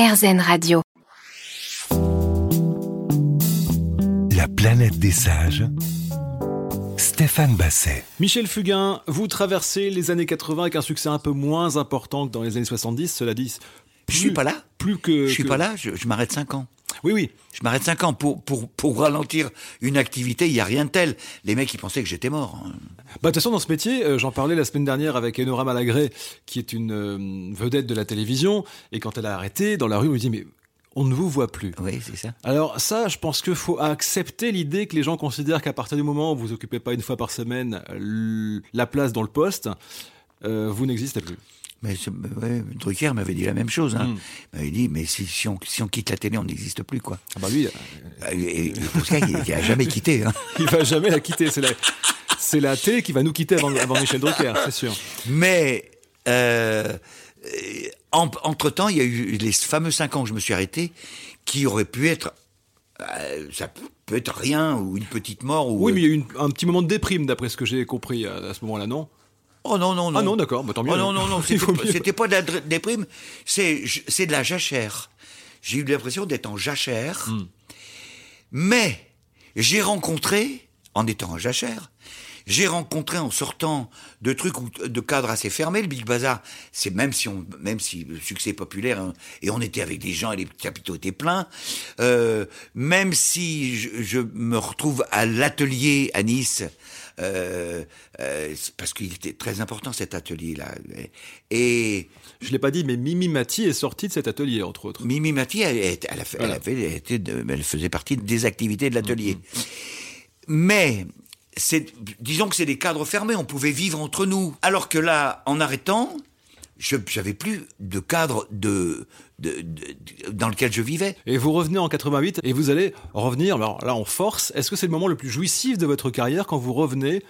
RZN Radio. La planète des sages. Stéphane Basset. Michel Fugain, vous traversez les années 80 avec un succès un peu moins important que dans les années 70, cela dit. Je suis pas là. Plus que. Je suis que- pas là, je, je m'arrête 5 ans. Oui, oui. Je m'arrête 5 ans pour, pour, pour ralentir une activité, il n'y a rien de tel. Les mecs, ils pensaient que j'étais mort. hein. Bah, de toute façon, dans ce métier, euh, j'en parlais la semaine dernière avec Enora Malagré, qui est une euh, vedette de la télévision, et quand elle a arrêté, dans la rue, on lui dit, mais on ne vous voit plus. Oui, c'est ça. Alors ça, je pense qu'il faut accepter l'idée que les gens considèrent qu'à partir du moment où vous occupez pas une fois par semaine la place dans le poste, euh, vous n'existez plus. Mais ouais, Drucker m'avait dit la même chose. Hein. Mm. Il m'avait dit, mais si, si, on, si on quitte la télé, on n'existe plus, quoi. Ah bah lui, euh, Et, et pour ça, il n'a jamais quitté. Hein. il va jamais la quitter. C'est la, c'est la télé qui va nous quitter avant, avant Michel Drucker, c'est sûr. Mais euh, en- entre-temps, il y a eu les fameux 5 ans que je me suis arrêté, qui auraient pu être... euh, ça peut être rien, ou une petite mort, ou... Oui, mais il y a eu une- un petit moment de déprime, d'après ce que j'ai compris à, à ce moment-là, non? Oh non, non, non. Ah non, d'accord, bah tant mieux. Oh non, non, non, c'était pas- de la déprime, c'est de la jachère. J'ai eu l'impression d'être en jachère, Hmm. mais j'ai rencontré, en étant en jachère, j'ai rencontré en sortant de trucs ou de cadres assez fermés, le Big Bazar, c'est même si on, même si le succès est populaire, hein, et on était avec des gens et les capitaux étaient pleins, euh, même si je, je me retrouve à l'atelier à Nice, euh, euh, parce qu'il était très important cet atelier-là. Et Je l'ai pas dit, mais Mimi Mati est sortie de cet atelier, entre autres. Mimi Mati, elle, fait- faisait partie des activités de l'atelier. Mais, c'est, disons que c'est des cadres fermés, on pouvait vivre entre nous. Alors que là, en arrêtant, je n'avais plus de cadre de, de- de- dans lequel je vivais. Et vous revenez en 88 et vous allez revenir, alors là en force, est-ce que c'est le moment le plus jouissif de votre carrière quand vous revenez?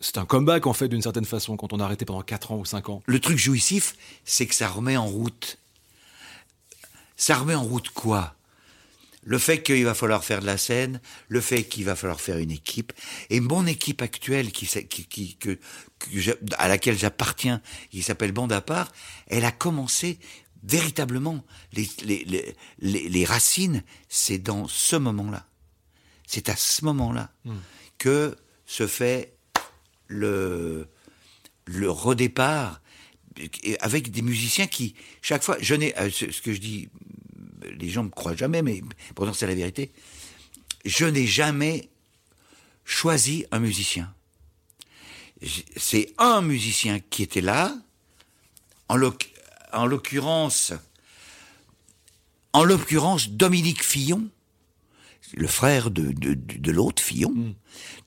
C'est un comeback en fait d'une certaine façon quand on a arrêté pendant 4 ans ou 5 ans. Le truc jouissif, c'est que ça remet en route. Ça remet en route quoi? Le fait qu'il va falloir faire de la scène, le fait qu'il va falloir faire une équipe. Et mon équipe actuelle, qui, s'a- qui, qui- que, que j'a- à laquelle j'appartiens, qui s'appelle Bande à part, elle a commencé véritablement. Les, les, les, les, racines, c'est dans ce moment-là. C'est à ce moment-là que se fait le, le redépart avec des musiciens qui, chaque fois, je n'ai, euh, ce que je dis, les gens me croient jamais, mais pourtant c'est la vérité, je n'ai jamais choisi un musicien. C'est un musicien qui était là, en l'oc- en l'occurrence, en l'occurrence Dominique Fillon, le frère de, de, l'autre Fillon,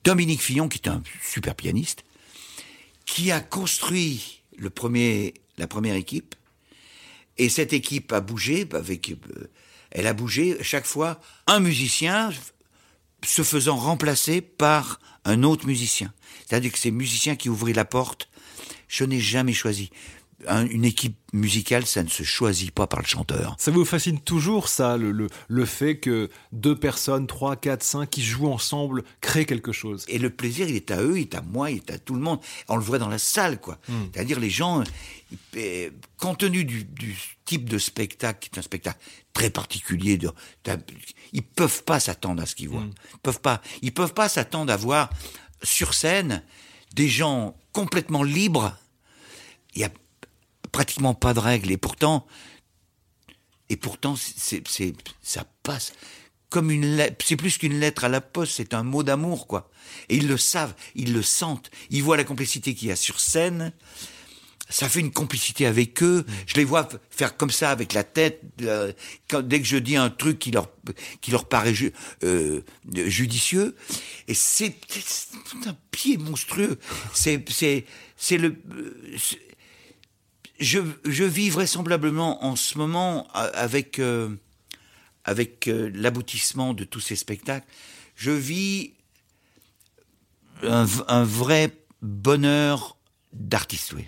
Dominique Fillon, qui est un super pianiste, qui a construit le premier, la première équipe. Et cette équipe a bougé, euh, elle a bougé chaque fois un musicien se faisant remplacer par un autre musicien. C'est-à-dire que c'est musicien qui ouvrit la porte. Je n'ai jamais choisi. Un- une équipe musicale, ça ne se choisit pas par le chanteur. Ça vous fascine toujours ça, le, le, le fait que deux personnes, trois, quatre, cinq, qui jouent ensemble, créent quelque chose? Et le plaisir, il est à eux, il est à moi, il est à tout le monde. On le voit dans la salle, quoi. C'est-à-dire les gens, euh, compte tenu du, du type de spectacle, qui est un spectacle très particulier, de, ils peuvent pas s'attendre à ce qu'ils voient. Ils peuvent pas. Ils peuvent pas s'attendre à voir sur scène des gens complètement libres. Il y a pratiquement pas de règles. Et pourtant, et pourtant, c'est, c'est, ça passe comme une lettre. C'est plus qu'une lettre à la poste, c'est un mot d'amour, quoi. Et ils le savent, ils le sentent. Ils voient la complicité qu'il y a sur scène. Ça fait une complicité avec eux. Je les vois faire comme ça avec la tête. euh, quand- dès que je dis un truc qui leur, qui leur paraît ju- euh, judicieux. Et c'est, c'est un pied monstrueux. C'est, c'est, c'est le, euh, c'est- je, je vis vraisemblablement en ce moment avec, euh, avec euh, l'aboutissement de tous ces spectacles, je vis un, vrai bonheur d'artiste, oui.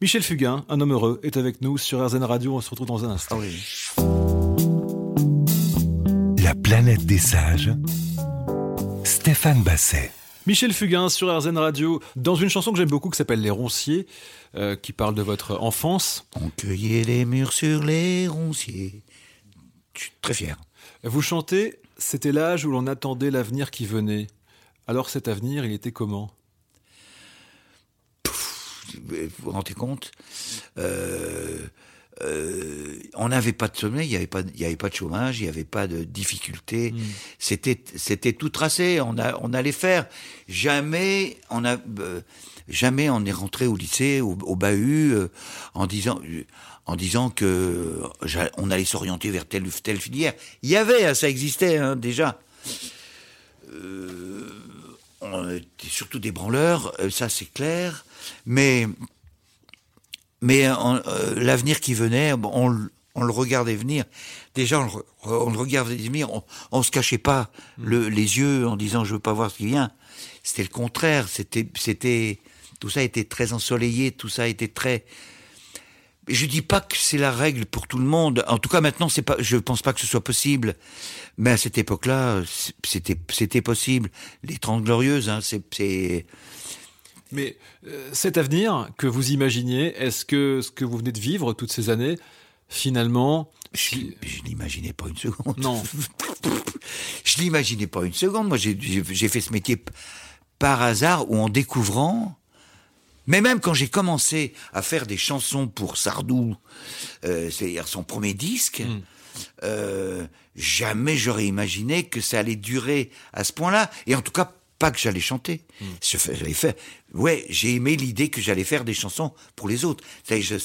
Michel Fugain, un homme heureux, est avec nous sur RZN Radio. On se retrouve dans un instant. La planète des sages. Stéphane Basset. Michel Fugain sur RZN Radio, dans une chanson que j'aime beaucoup qui s'appelle Les Ronciers, euh, qui parle de votre enfance. On cueillait les murs sur les ronciers. Je suis très fier. Vous chantez C'était l'âge où l'on attendait l'avenir qui venait. Alors cet avenir, il était comment? Vous vous rendez compte? Euh, euh, On n'avait pas de sommeil, il n'y avait, pas- il y avait pas de chômage, il n'y avait pas de difficultés. C'était, c'était tout tracé, on, a, on allait faire. Jamais on, a, euh, jamais on est rentré au lycée, au, au bahut, euh, en disant... En disant que on allait s'orienter vers telle ou telle filière. Il y avait, hein, ça existait hein, déjà. on était surtout des branleurs, ça c'est clair, mais mais euh, euh, l'avenir qui venait, on, le- on le regardait venir. Déjà, on le, re- on le regardait venir, on, on se cachait pas le, les yeux en disant je veux pas voir ce qui vient. C'était le contraire. C'était, c'était, tout ça était très ensoleillé, tout ça était très. Je dis pas que c'est la règle pour tout le monde. En tout cas, maintenant, c'est pas. Je pense pas que ce soit possible. Mais à cette époque-là, c'était, c'était possible. Les Trente Glorieuses, hein, c'est. Mais euh, cet avenir que vous imaginiez, est-ce que ce que vous venez de vivre toutes ces années, finalement, si- Je, je l'imaginais pas une seconde. Non. je l'imaginais pas une seconde. Moi, j'ai- fait ce métier par hasard ou en découvrant. Mais même quand j'ai commencé à faire des chansons pour Sardou, euh, c'est-à-dire son premier disque, euh, jamais j'aurais imaginé que ça allait durer à ce point-là. Et en tout cas, pas que j'allais chanter. Fais- J'allais faire. Ouais, j'ai aimé l'idée que j'allais faire des chansons pour les autres. Je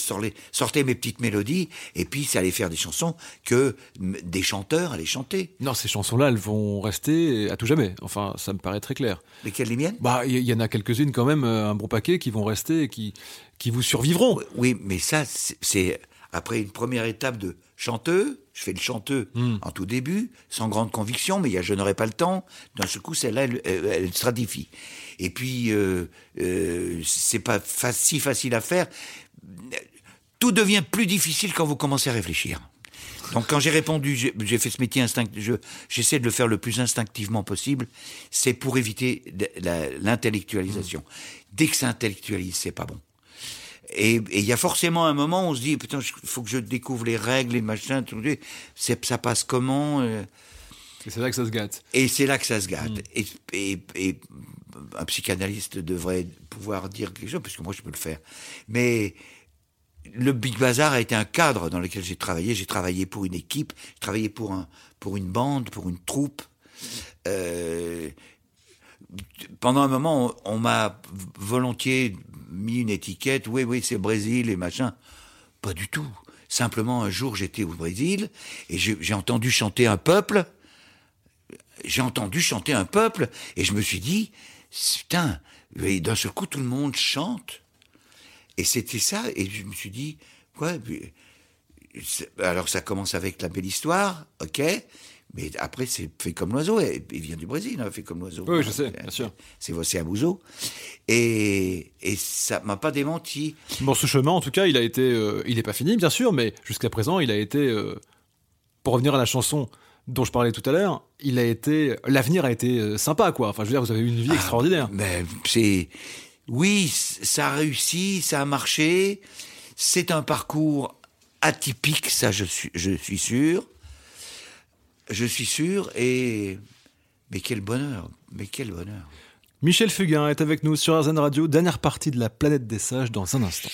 sortais, mes petites mélodies, et puis ça allait faire des chansons que des chanteurs allaient chanter. non, ces chansons-là, elles vont rester à tout jamais. Enfin, ça me paraît très clair. Lesquelles les miennes? Bah, il y, y en a quelques-unes quand même, euh, un bon paquet, qui vont rester et qui, qui vous survivront. Oui, mais ça, c'est après une première étape de chanteux. Je fais le chanteux en tout début, sans grande conviction, mais je n'aurai pas le temps. D'un seul coup, celle-là, elle, elle, stratifie. Et puis, euh, euh, c'est pas fa- si facile à faire. Tout devient plus difficile quand vous commencez à réfléchir. Donc quand j'ai répondu, j'ai fait ce métier instinct, je- j'essaie de le faire le plus instinctivement possible. C'est pour éviter l'intellectualisation. Dès que ça intellectualise, c'est pas bon. Et il y a forcément un moment où on se dit, putain, il faut que je découvre les règles, les machins, tout, ça passe comment euh, Et c'est là que ça se gâte. Et c'est là que ça se gâte. Et, et- et un psychanalyste devrait pouvoir dire quelque chose, puisque moi je peux le faire. Mais le Big Bazar a été un cadre dans lequel j'ai travaillé. J'ai travaillé pour une équipe, j'ai travaillé pour, un, pour une bande, pour une troupe. Euh, pendant un moment, on, m'a volontiers mis une étiquette. Oui, oui, c'est Brésil et machin. Pas du tout. Simplement, un jour, j'étais au Brésil et j'ai entendu chanter un peuple. J'ai entendu chanter un peuple et je me suis dit, putain, d'un seul coup, tout le monde chante. Et c'était ça. Et je me suis dit, ouais, alors ça commence avec la belle histoire, ok. Mais après, c'est fait comme l'oiseau. Il vient du Brésil, hein, fait comme l'oiseau. Oui, je sais, bien sûr. C'est c'est Abuso. Et, et ça m'a pas démenti. Bon, ce chemin, en tout cas, il a été, euh, il n'est pas fini, bien sûr, mais jusqu'à présent, il a été, euh, pour revenir à la chanson dont je parlais tout à l'heure, il a été, l'avenir a été euh, sympa, quoi. Enfin, je veux dire, vous avez eu une vie extraordinaire. Mais c'est. Oui, ça a réussi, ça a marché. C'est un parcours atypique, ça je suis, je suis sûr. Je suis sûr et. Mais quel bonheur, mais quel bonheur. Michel Fugain est avec nous sur RZN Radio, dernière partie de la planète des sages dans un instant.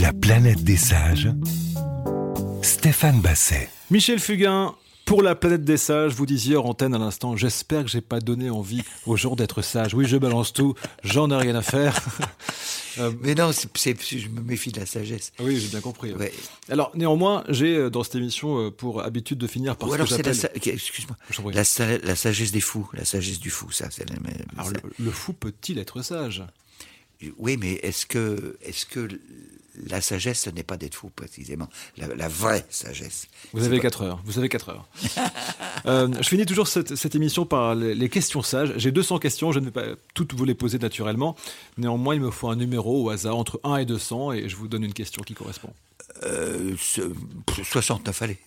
La planète des sages. Stéphane Basset. Michel Fugain, pour la planète des sages, vous disiez hors antenne à l'instant, j'espère que j'ai pas donné envie aux gens d'être sages. Oui, je balance tout, j'en ai rien à faire. Euh, Mais non, je me méfie de la sagesse. oui, j'ai bien compris. Ouais. Alors, néanmoins, j'ai euh, dans cette émission euh, pour habitude de finir par Ou ce alors que c'est la, j'appelle... sa- excuse-moi, la, sa- la sagesse des fous, la sagesse du fou, ça, c'est la même. Alors, le, le fou peut-il être sage? Oui, mais est-ce que, est-ce que la sagesse, ce n'est pas d'être fou précisément, la, la vraie sagesse. Vous avez pas- 4 heures. Vous avez 4 heures. Euh, je finis toujours cette, cette émission par les, les questions sages. J'ai 200 questions. Je ne vais pas toutes vous les poser naturellement. Néanmoins, il me faut un numéro au hasard entre 1 et 200 et je vous donne une question qui correspond. Euh, ce- 69, allez.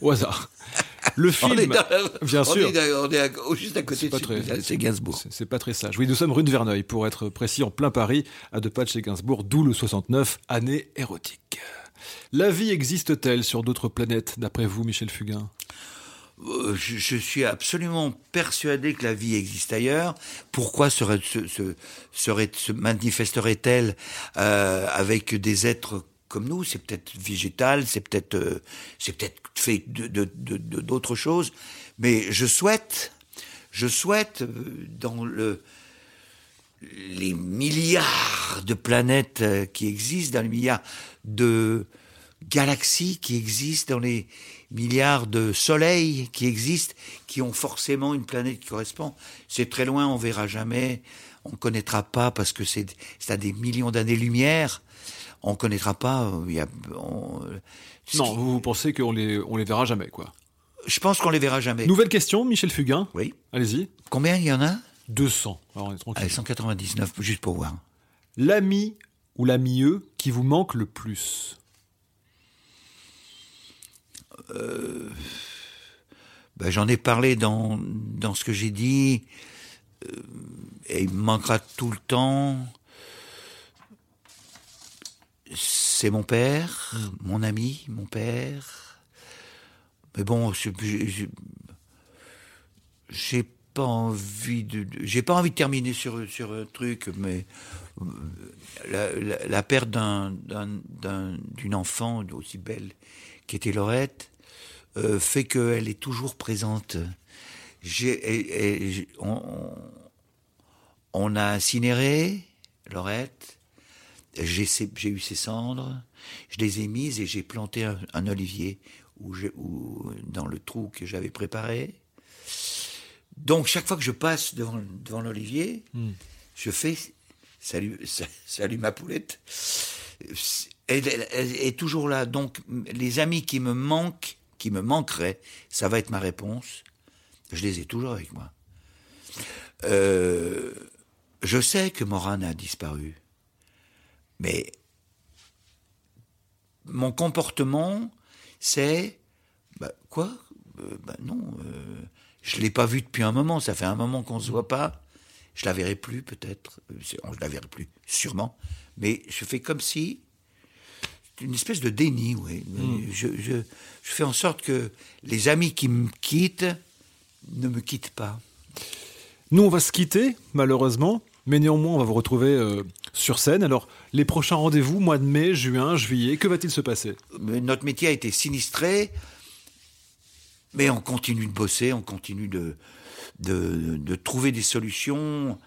Au hasard. Le On film, est dans- bien on sûr. est dans- on est à- juste à côté de très- Gainsbourg. C'est- pas très sage. Oui, nous sommes rue de Verneuil, pour être précis, en plein Paris, à deux pas de chez Gainsbourg, d'où le 69, année érotique. La vie existe-t-elle sur d'autres planètes, d'après vous, Michel Fugain? Euh, je, je suis absolument persuadé que la vie existe ailleurs. Pourquoi serait, se, se, serait, se manifesterait-elle euh, avec des êtres nous C'est peut-être végétal, c'est peut-être, euh, peut-être fait d'autres choses. Mais je souhaite, je souhaite euh, dans le les milliards de planètes euh, qui existent, dans les milliards de galaxies qui existent, dans les milliards de soleils qui existent, qui ont forcément une planète qui correspond. C'est très loin, on verra jamais, on ne connaîtra pas parce que c'est c'est à des millions d'années-lumière. On connaîtra pas. euh, il y a- on- Non, vous, pensez qu'on les, on les verra jamais, quoi. je pense qu'on les verra jamais. Nouvelle question, Michel Fugain. Oui. Allez-y. Combien il y en a? 200. Alors, on est tranquille. Allez, 199, juste pour voir. L'ami ou l'amieux qui vous manque le plus? Ben, J'en ai parlé dans, dans ce que j'ai dit, euh, et il me manquera tout le temps. C'est mon père, mon ami, mon père. Mais bon, j'ai pas envie de, pas envie de terminer sur sur un truc, mais euh, la, perte d'un d'un- d'un- d'une enfant aussi belle qui était Laurette euh, fait qu'elle est toujours présente. On- on a incinéré Laurette, j'ai, eu ses cendres, je les ai mises et j'ai planté un, un olivier où dans le trou que j'avais préparé. Donc chaque fois que je passe devant, devant l'olivier, je fais salut, sa- salut ma poulette. Elle, elle- elle est toujours là. Donc les amis qui me manquent, qui me manqueraient, ça va être ma réponse. Je les ai toujours avec moi. Euh, je sais que Morane a disparu, mais mon comportement, c'est bah, quoi? Euh, bah, Non, euh, je l'ai pas vu depuis un moment. Ça fait un moment qu'on se voit pas. Je la verrai plus peut-être. Je la verrai plus, sûrement. Mais je fais comme si une espèce de déni, oui. Je, je, je fais en sorte que les amis qui me quittent ne me quittent pas. Nous, on va se quitter, malheureusement, mais néanmoins, on va vous retrouver euh, sur scène. Alors, les prochains rendez-vous, mois de mai, juin, juillet, que va-t-il se passer? Mais notre métier a été sinistré, mais on continue de bosser, on continue de, de, de trouver des solutions.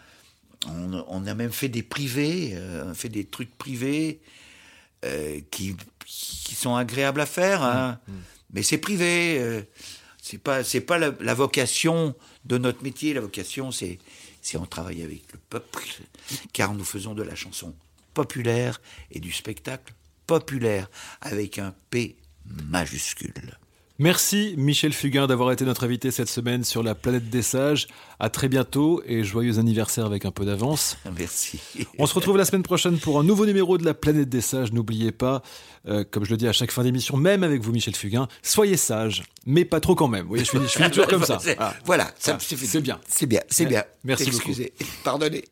On, on a même fait des privés, euh, on a fait des trucs privés euh, qui, qui sont agréables à faire, hein. mais c'est privé. euh, c'est pas c'est pas la, la vocation de notre métier. La vocation, c'est c'est on travaille avec le peuple, car nous faisons de la chanson populaire et du spectacle populaire avec un P majuscule. Merci Michel Fugain d'avoir été notre invité cette semaine sur la planète des sages. À très bientôt et joyeux anniversaire avec un peu d'avance. Merci. On se retrouve la semaine prochaine pour un nouveau numéro de la planète des sages. N'oubliez pas, euh, comme je le dis à chaque fin d'émission, même avec vous Michel Fugain, soyez sage, mais pas trop quand même. Vous voyez, je finis, je finis toujours comme ça. C'est- Voilà. Ça me suffit. c'est bien. C'est bien, c'est bien. Merci beaucoup. Excusez, pardonnez.